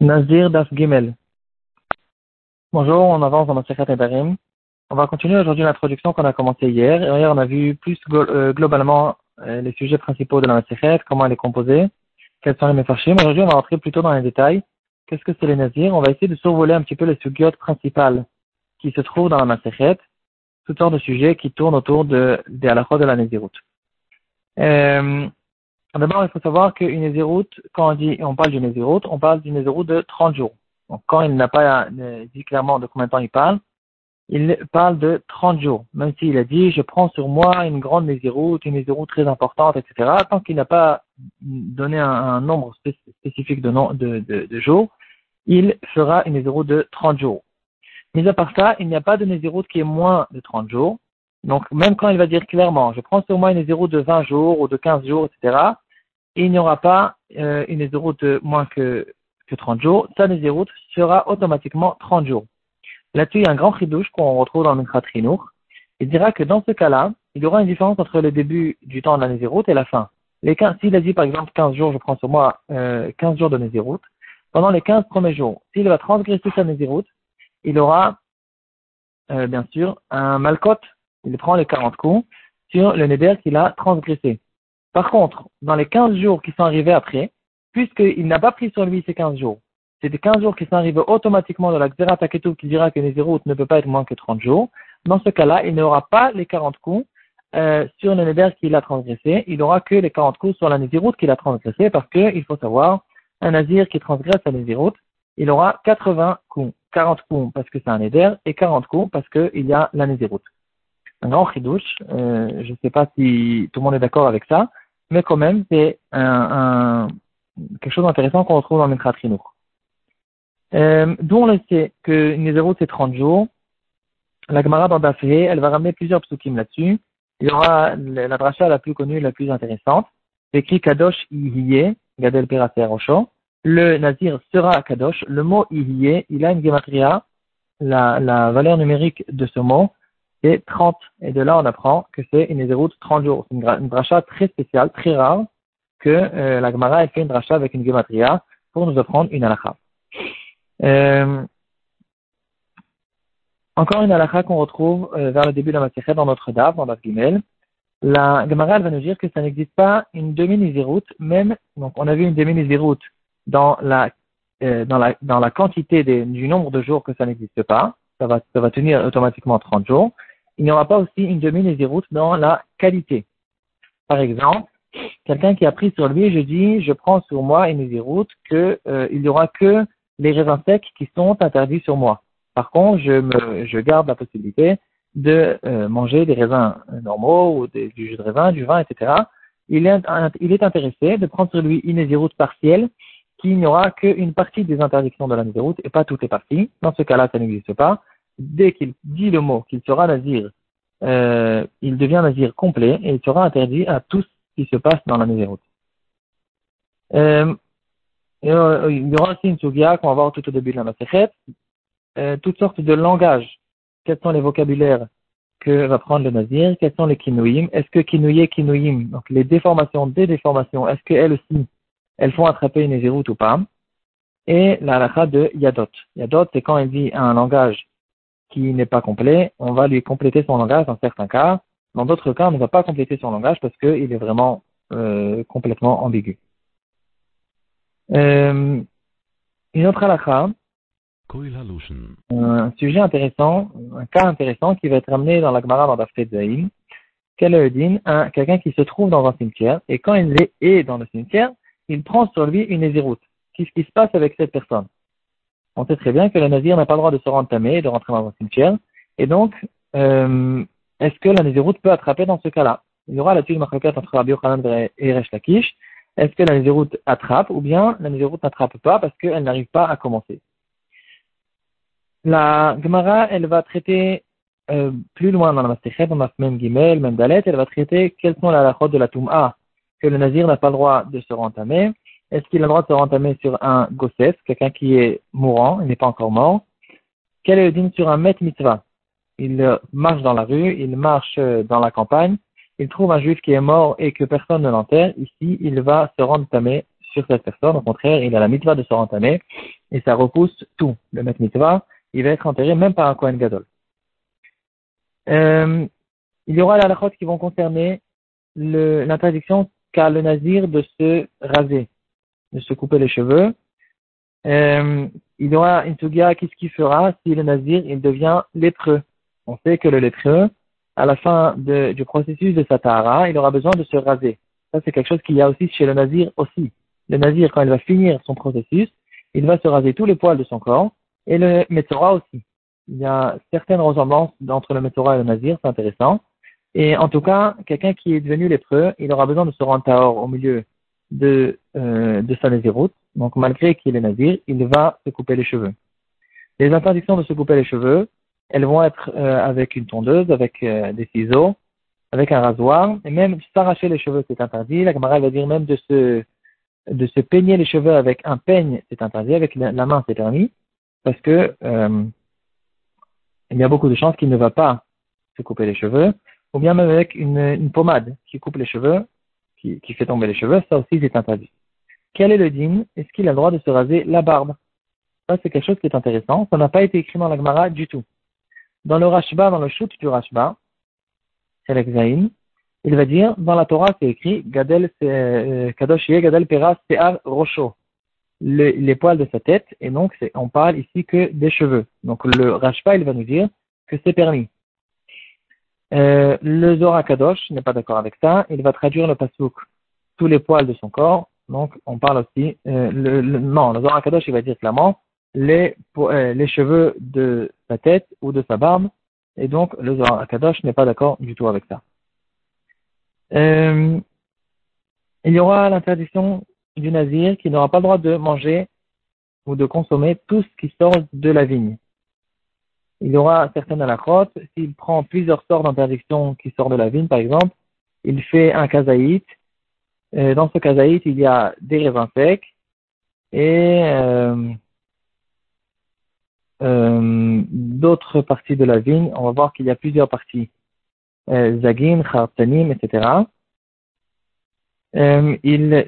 Nazir Das Gimel. Bonjour, on avance dans notre Nedarim. On va continuer aujourd'hui l'introduction qu'on a commencé hier. Hier, on a vu plus euh, globalement euh, les sujets principaux de la Masechet, comment elle est composée, quels sont les Mefarshim. Aujourd'hui, on va rentrer plutôt dans les détails. Qu'est-ce que c'est les Nazir On va essayer de survoler un petit peu les sugiotes principales qui se trouvent dans la Masechet, toutes sortes de sujets qui tournent autour de, des de la Nazirut. Euh, D'abord, il faut savoir qu'une Nézéroute, quand on dit, on parle d'une Nézéroute, on parle d'une Nézéroute de 30 jours. Donc, quand il n'a pas euh, dit clairement de combien de temps il parle, il parle de 30 jours. Même s'il a dit, je prends sur moi une grande Nézéroute, une Nézéroute très importante, etc. Tant qu'il n'a pas donné un, nombre spécifique de, jours, il fera une Nézéroute de 30 jours. Mais à part ça, il n'y a pas de Nézéroute qui est moins de 30 jours. Donc, même quand il va dire clairement, je prends sur moi une zéro de 20 jours ou de 15 jours, etc., il n'y aura pas euh, une de moins que, que 30 jours. Sa zéro sera automatiquement 30 jours. Là-dessus, il y a un grand chidouche qu'on retrouve dans le Mikrat Il dira que dans ce cas-là, il y aura une différence entre le début du temps de la Nézéroute et la fin. Les s'il a dit par exemple 15 jours, je prends sur moi euh, 15 jours de Nézéroute, pendant les 15 premiers jours, s'il va transgresser sa Nézéroute, il aura euh, bien sûr un malcote il prend les 40 coups sur le neder qu'il a transgressé. Par contre, dans les 15 jours qui sont arrivés après, puisqu'il n'a pas pris sur lui ces 15 jours, c'est des 15 jours qui sont arrivés automatiquement dans la Xera Taketou qui dira que Nézirut ne peut pas être moins que 30 jours. Dans ce cas-là, il n'aura pas les 40 coups euh, sur le Neder qu'il a transgressé, il n'aura que les 40 coups sur la Nézirut qu'il a transgressé parce qu'il faut savoir, un Nazir qui transgresse la Nézirut, il aura 80 coups. 40 coups parce que c'est un Neder et 40 coups parce qu'il y a la Nézirut un grand chidouche. Euh, je ne sais pas si tout le monde est d'accord avec ça, mais quand même, c'est un, quelque chose d'intéressant qu'on retrouve dans le Mikrat euh, D'où on le sait que Nézerut c'est 30 jours. La Gemara dans elle va ramener plusieurs psukim là-dessus. Il y aura la dracha la plus connue, la plus intéressante. Écrit Kadosh Ihiye, Gadel Peraser Osho. Le Nazir sera Kadosh. Le mot Ihiye, il a une gematria. La, la valeur numérique de ce mot, c'est 30. Et de là, on apprend que c'est une de 30 jours. C'est une, dracha très spéciale, très rare, que euh, la Gemara ait fait une dracha avec une gematria pour nous apprendre une halakha. Euh, encore une halakha qu'on retrouve euh, vers le début de la matière dans notre DAF, dans la Gimel. La Gemara va nous dire que ça n'existe pas une demi-niziroute, même, donc on a vu une demi-niziroute dans la, dans la, dans la quantité du nombre de jours que ça n'existe pas. Ça va, ça va tenir automatiquement 30 jours il n'y aura pas aussi une demi-nézéroute dans la qualité. Par exemple, quelqu'un qui a pris sur lui, je dis, je prends sur moi une nézéroute qu'il euh, n'y aura que les raisins secs qui sont interdits sur moi. Par contre, je, garde la possibilité de euh, manger des raisins normaux ou du jus de raisin, du vin, etc. Il est, il intéressé de prendre sur lui une nézéroute partielle qui n'y aura qu'une partie des interdictions de la nézéroute et pas toutes les parties. Dans ce cas-là, ça n'existe pas dès qu'il dit le mot qu'il sera nazir, euh, il devient nazir complet et il sera interdit à tout ce qui se passe dans la nazirut. Euh, euh, il y aura aussi une sugia qu'on va voir tout au début de la Masechet, euh, toutes sortes de langages. Quels sont les vocabulaires que va prendre le nazir? Quels sont les kinouim Est-ce que kinouye, kinouim, donc les déformations, des déformations, est-ce qu'elles aussi, elles font attraper une nazirut ou pas? Et la halakha de yadot. Yadot, c'est quand il dit un langage qui n'est pas complet, on va lui compléter son langage dans certains cas. Dans d'autres cas, on ne va pas compléter son langage parce qu'il est vraiment euh, complètement ambigu. Euh, une autre halakha, un sujet intéressant, un cas intéressant qui va être amené dans la Gemara dans Daftet Zayin. Quelqu'un qui se trouve dans un cimetière et quand il est dans le cimetière, il prend sur lui une éziroute. Qu'est-ce qui se passe avec cette personne? On sait très bien que le nazir n'a pas le droit de se rentamer et de rentrer dans un cimetière. Et donc, euh, est-ce que la naziroute peut attraper dans ce cas-là? Il y aura là-dessus une entre Rabbi Yochanan et Resh Lakish. Est-ce que la naziroute attrape ou bien la naziroute n'attrape pas parce qu'elle n'arrive pas à commencer? La Gemara, elle va traiter euh, plus loin dans la Mastéchet, dans la même Gimel, même Dalet, elle va traiter quelles sont les halachot de la Toum'a que le nazir n'a pas le droit de se rentamer est-ce qu'il a le droit de se rentamer sur un gossef, quelqu'un qui est mourant, il n'est pas encore mort? Quel est le dîme sur un met mitzvah? Il marche dans la rue, il marche dans la campagne, il trouve un juif qui est mort et que personne ne l'enterre. Ici, il va se rentamer sur cette personne. Au contraire, il a la mitzvah de se rentamer et ça repousse tout. Le maître mitzvah, il va être enterré même par un Kohen Gadol. Euh, il y aura les halakhot qui vont concerner l'interdiction qu'a le nazir de se raser, de se couper les cheveux. Euh, il aura une sugia, qu'est-ce qu'il fera si le nazir il devient lépreux? On sait que le lépreux, à la fin du processus de sa tahara, il aura besoin de se raser. Ça, c'est quelque chose qu'il y a aussi chez le nazir aussi. Le nazir, quand il va finir son processus, il va se raser tous les poils de son corps, et le Metzora aussi. Il y a certaines ressemblances entre le Metzora et le nazir, c'est intéressant. Et en tout cas, quelqu'un qui est devenu lépreux, il aura besoin de se rendre tahor au milieu de, euh, sa. Donc, malgré qu'il est nazir, il va se couper les cheveux. Les interdictions de se couper les cheveux, elles vont être euh, avec une tondeuse, avec euh, des ciseaux, avec un rasoir, et même s'arracher les cheveux, c'est interdit. La camarade va dire même de se, de se peigner les cheveux avec un peigne, c'est interdit. Avec la, main, c'est permis, parce que euh, il y a beaucoup de chances qu'il ne va pas se couper les cheveux, ou bien même avec une, une pommade qui coupe les cheveux, qui, fait tomber les cheveux, ça aussi c'est interdit. Quel est le dîme Est-ce qu'il a le droit de se raser la barbe? Ça, c'est quelque chose qui est intéressant. Ça n'a pas été écrit dans la Gemara du tout. Dans le Rashba, dans le shoot du Rashba, c'est l'exaïn, il va dire, dans la Torah, c'est écrit, Gadel, euh, Kadosh Gadel Peras Pe'ar Rocho, les poils de sa tête, et donc on parle ici que des cheveux. Donc le Rashba, il va nous dire que c'est permis. Euh, le Zohar Kadosh n'est pas d'accord avec ça, il va traduire le pasouk tous les poils de son corps, donc on parle aussi, euh, le, non, le Zohar Kadosh, il va dire clairement, les, euh, les cheveux de sa tête ou de sa barbe. Et donc, le Zohar Kadosh n'est pas d'accord du tout avec ça. Il y aura l'interdiction du nazir qui n'aura pas le droit de manger ou de consommer tout ce qui sort de la vigne. Il y aura certaines alakhot, s'il prend plusieurs sortes d'interdictions qui sortent de la vigne, par exemple, il fait un kazaït. Euh, dans ce kazaït, il y a des raisins secs et euh, euh, d'autres parties de la vigne, on va voir qu'il y a plusieurs parties. Zagin, Khartanim, etc. Euh,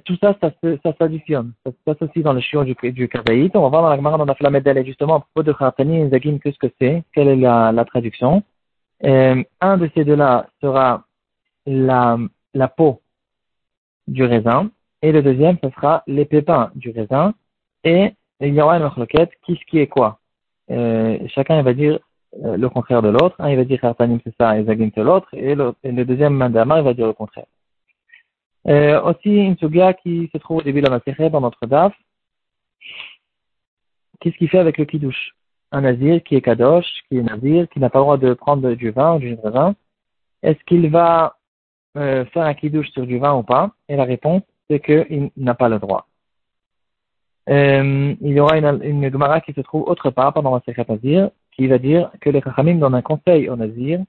tout ça, ça, ça s'additionne. Ça se passe aussi dans le chiot du, du On va voir dans la Gemara, fait la médaille justement à propos de Khartanim et Zagin, qu'est-ce que c'est, quelle est la, traduction? Euh, un de ces deux-là sera la, peau du raisin, et le deuxième, ce sera les pépins du raisin, et il y aura une autre qui ce qui est quoi? Euh, chacun il va dire le contraire de l'autre. Un il va dire Khartanim c'est ça et Zagim c'est l'autre, et, le deuxième Mandama il va dire le contraire. Euh, aussi une sugia qui se trouve au début de la matière dans notre DAF. Qu'est-ce qu'il fait avec le kidouche Un nazir qui est kadosh, qui est nazir, qui n'a pas le droit de prendre du vin ou du vin. Est-ce qu'il va euh, faire un kidouche sur du vin ou pas? Et la réponse c'est qu'il n'a pas le droit. Euh, il y aura une, une Gemara qui se trouve autre part pendant la Sechet Nazir, qui va dire que les Chachamim donnent un conseil au Nazir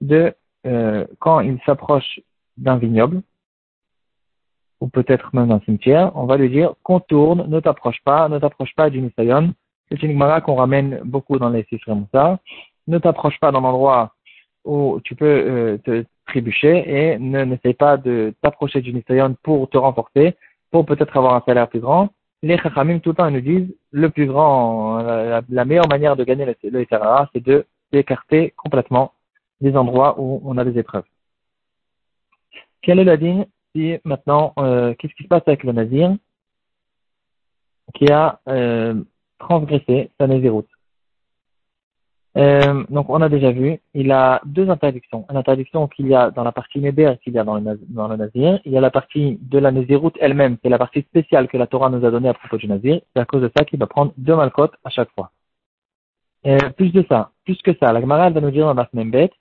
de, euh, quand il s'approche d'un vignoble, ou peut-être même d'un cimetière, on va lui dire contourne, ne t'approche pas, ne t'approche pas du Nisayon. C'est une Gemara qu'on ramène beaucoup dans les Moussa. Ne t'approche pas dans l'endroit où tu peux euh, te trébucher et ne n'essaye pas de t'approcher du Nisayon pour te renforcer, pour peut-être avoir un salaire plus grand les Chachamim tout le temps nous disent le plus grand, la, meilleure manière de gagner le, le c'est de d'écarter complètement des endroits où on a des épreuves. Quelle est la digne? Si maintenant, euh, qu'est-ce qui se passe avec le nazir qui a euh, transgressé sa naziroute? Euh, donc, on a déjà vu, il a deux interdictions. Une interdiction qu'il y a dans la partie Néber qu'il y a dans le, dans Nazir. Il y a la partie de la Naziroute elle-même, c'est la partie spéciale que la Torah nous a donnée à propos du Nazir. C'est à cause de ça qu'il va prendre deux malcotes à chaque fois. Euh, plus de ça, plus que ça, la Gemara va nous dire dans la bête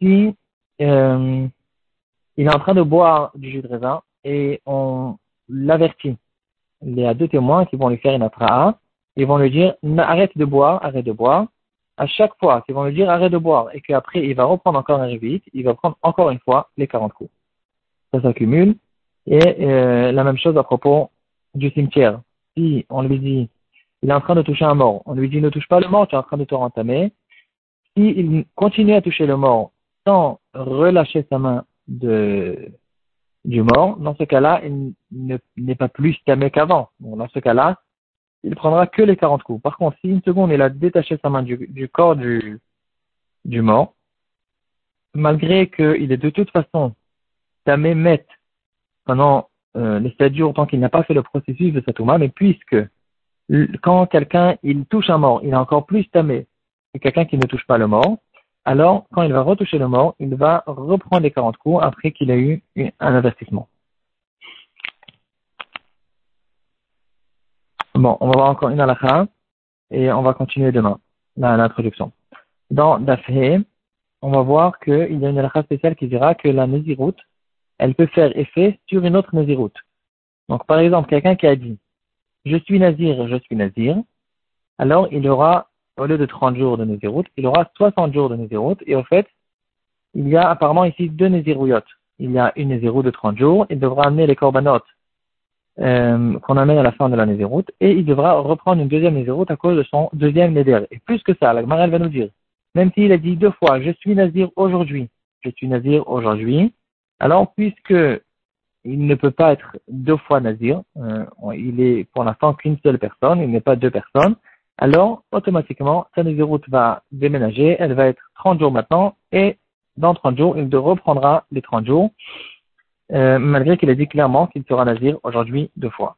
si euh, il est en train de boire du jus de raisin et on l'avertit. Il y a deux témoins qui vont lui faire une atra'a. Ils vont lui dire arrête de boire, arrête de boire à chaque fois qu'ils vont lui dire arrête de boire et qu'après il va reprendre encore un révite, il va prendre encore une fois les 40 coups. Ça s'accumule. Et euh, la même chose à propos du cimetière. Si on lui dit il est en train de toucher un mort, on lui dit ne touche pas le mort, tu es en train de te rentamer. S'il continue à toucher le mort sans relâcher sa main de, du mort, dans ce cas-là, il n'est pas plus tamé qu'avant. dans ce cas-là, il prendra que les 40 coups. Par contre, si une seconde il a détaché sa main du, corps du, du mort, malgré qu'il est de toute façon tamé met pendant euh, les 7 jours tant qu'il n'a pas fait le processus de Satouma, mais puisque quand quelqu'un il touche un mort, il est encore plus tamé que quelqu'un qui ne touche pas le mort, alors quand il va retoucher le mort, il va reprendre les 40 coups après qu'il a eu un investissement. Bon, on va voir encore une halakha et on va continuer demain l'introduction. Dans Dafhe, on va voir qu'il y a une halakha spéciale qui dira que la Néziroute, elle peut faire effet sur une autre Néziroute. Donc, par exemple, quelqu'un qui a dit Je suis Nazir, je suis Nazir, alors il aura, au lieu de 30 jours de Néziroute, il aura 60 jours de Néziroute, et au fait, il y a apparemment ici deux Nézirouillottes. Il y a une Néziroute de 30 jours, il devra amener les corbanotes euh, qu'on amène à la fin de la Nézéroute, et il devra reprendre une deuxième Nézéroute à cause de son deuxième Nézer. Et plus que ça, la Gemara va nous dire, même s'il a dit deux fois, je suis Nazir aujourd'hui, je suis Nazir aujourd'hui, alors puisque il ne peut pas être deux fois Nazir, euh, il est pour l'instant qu'une seule personne, il n'est pas deux personnes, alors automatiquement Nézéroute va déménager, elle va être 30 jours maintenant, et dans 30 jours, il reprendra les 30 jours, euh, malgré qu'il a dit clairement qu'il sera nazir aujourd'hui deux fois.